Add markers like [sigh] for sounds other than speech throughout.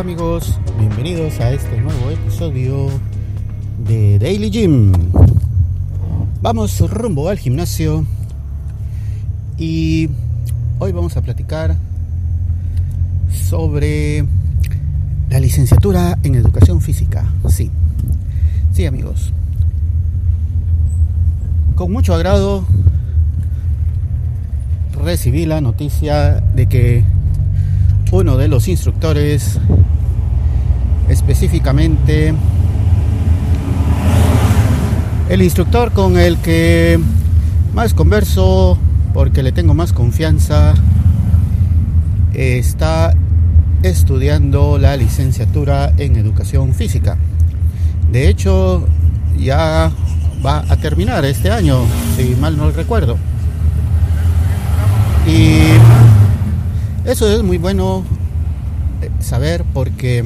Amigos, bienvenidos a este nuevo episodio de Daily Gym. Vamos rumbo al gimnasio y hoy vamos a platicar sobre la licenciatura en educación física. Sí, sí amigos. Con mucho agrado recibí la noticia de que uno de los instructores, específicamente el instructor con el que más converso porque le tengo más confianza, está estudiando la licenciatura en educación física. De hecho, ya va a terminar este año, si mal no recuerdo. Y eso es muy bueno eh, saber porque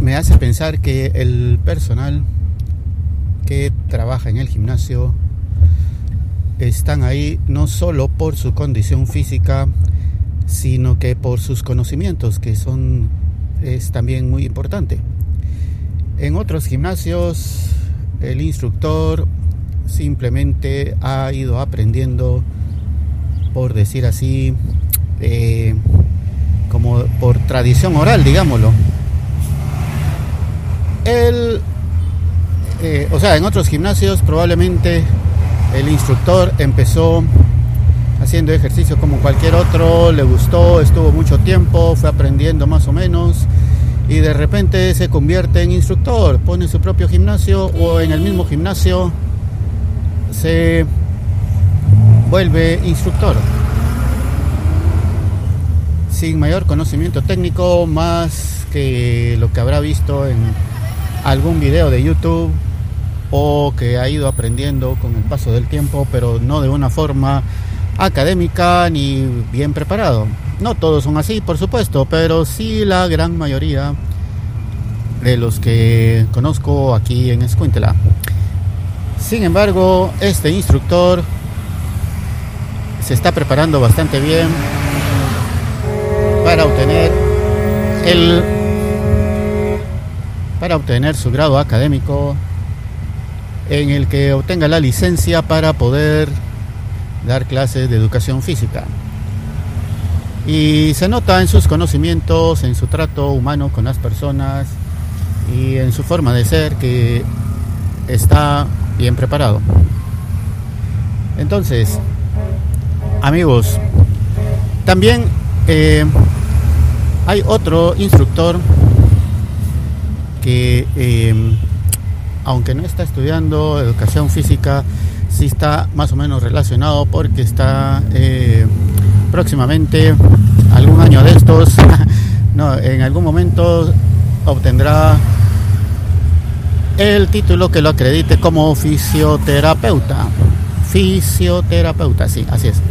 me hace pensar que el personal que trabaja en el gimnasio están ahí no solo por su condición física, sino que por sus conocimientos, que son es también muy importante. En otros gimnasios el instructor simplemente ha ido aprendiendo por decir así, eh, como por tradición oral, digámoslo. El, eh, o sea, en otros gimnasios probablemente el instructor empezó haciendo ejercicio como cualquier otro, le gustó, estuvo mucho tiempo, fue aprendiendo más o menos y de repente se convierte en instructor, pone su propio gimnasio o en el mismo gimnasio se vuelve instructor. Sin mayor conocimiento técnico, más que lo que habrá visto en algún video de YouTube o que ha ido aprendiendo con el paso del tiempo, pero no de una forma académica ni bien preparado. No todos son así, por supuesto, pero sí la gran mayoría de los que conozco aquí en Escuintela. Sin embargo, este instructor se está preparando bastante bien para obtener el para obtener su grado académico en el que obtenga la licencia para poder dar clases de educación física. Y se nota en sus conocimientos, en su trato humano con las personas y en su forma de ser que está bien preparado. Entonces, Amigos, también eh, hay otro instructor que, eh, aunque no está estudiando educación física, sí está más o menos relacionado porque está eh, próximamente, algún año de estos, [laughs] no, en algún momento obtendrá el título que lo acredite como fisioterapeuta. Fisioterapeuta, sí, así es.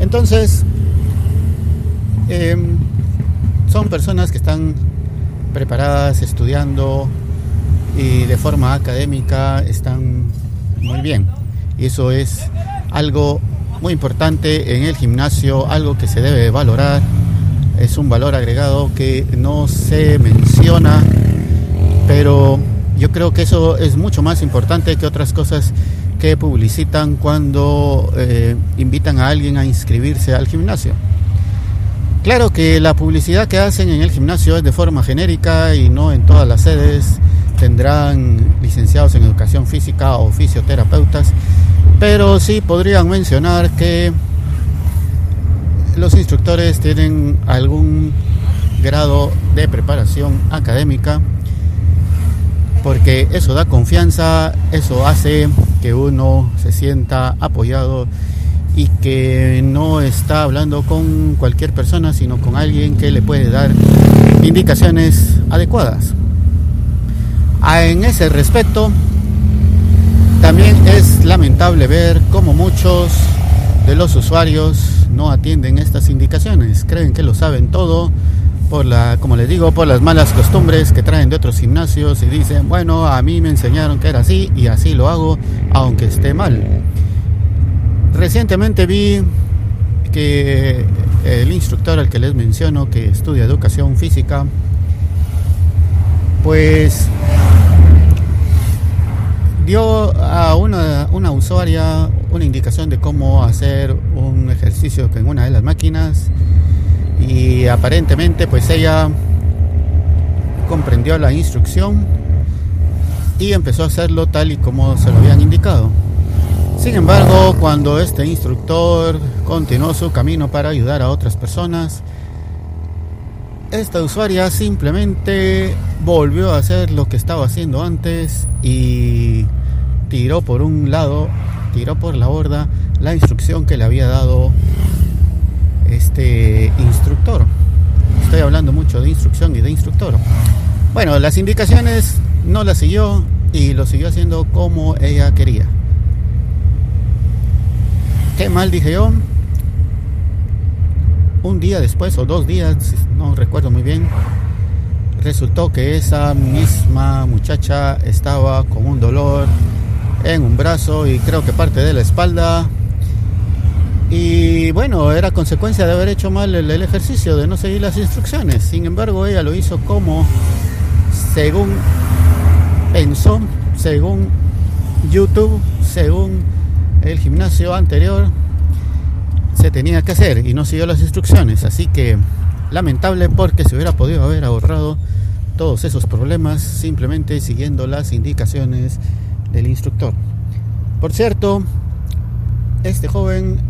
Entonces, em, son personas que están preparadas, estudiando y de forma académica están muy bien. Y eso es algo muy importante en el gimnasio, algo que se debe valorar. Es un valor agregado que no se menciona, pero yo creo que eso es mucho más importante que otras cosas que publicitan cuando eh, invitan a alguien a inscribirse al gimnasio. Claro que la publicidad que hacen en el gimnasio es de forma genérica y no en todas las sedes tendrán licenciados en educación física o fisioterapeutas, pero sí podrían mencionar que los instructores tienen algún grado de preparación académica porque eso da confianza, eso hace que uno se sienta apoyado y que no está hablando con cualquier persona, sino con alguien que le puede dar indicaciones adecuadas. Ah, en ese respecto, también es lamentable ver cómo muchos de los usuarios no atienden estas indicaciones, creen que lo saben todo, por la, como les digo, por las malas costumbres que traen de otros gimnasios y dicen, bueno, a mí me enseñaron que era así y así lo hago, aunque esté mal. Recientemente vi que el instructor al que les menciono que estudia educación física, pues dio a una, una usuaria una indicación de cómo hacer un ejercicio en una de las máquinas y aparentemente pues ella comprendió la instrucción y empezó a hacerlo tal y como se lo habían indicado. Sin embargo, cuando este instructor continuó su camino para ayudar a otras personas, esta usuaria simplemente volvió a hacer lo que estaba haciendo antes y tiró por un lado, tiró por la borda la instrucción que le había dado este instructor. Estoy hablando mucho de instrucción y de instructor. Bueno, las indicaciones no las siguió y lo siguió haciendo como ella quería. Qué mal dije yo. Un día después o dos días, no recuerdo muy bien, resultó que esa misma muchacha estaba con un dolor en un brazo y creo que parte de la espalda. Y bueno, era consecuencia de haber hecho mal el, ejercicio, de no seguir las instrucciones. Sin embargo, ella lo hizo como según pensó, según YouTube, según el gimnasio anterior se tenía que hacer y no siguió las instrucciones. Así que lamentable porque se hubiera podido haber ahorrado todos esos problemas simplemente siguiendo las indicaciones del instructor. Por cierto, este joven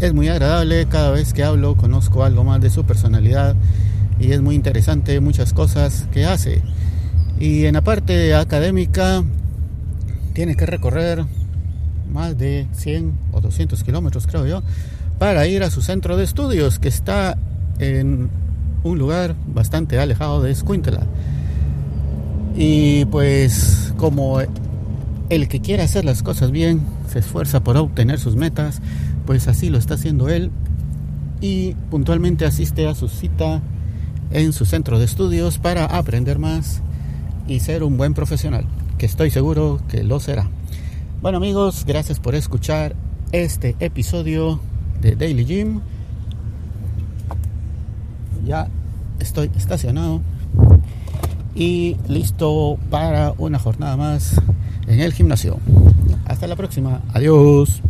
es muy agradable, cada vez que hablo conozco algo más de su personalidad y es muy interesante muchas cosas que hace. Y en la parte académica tiene que recorrer más de 100 o 200 kilómetros, creo yo, para ir a su centro de estudios, que está en un lugar bastante alejado de Escuintla. Y pues como el que quiere hacer las cosas bien, se esfuerza por obtener sus metas, pues así lo está haciendo él y puntualmente asiste a su cita en su centro de estudios para aprender más y ser un buen profesional, que estoy seguro que lo será. Bueno amigos, gracias por escuchar este episodio de Daily Gym. Ya estoy estacionado y listo para una jornada más en el gimnasio. Hasta la próxima. Adiós.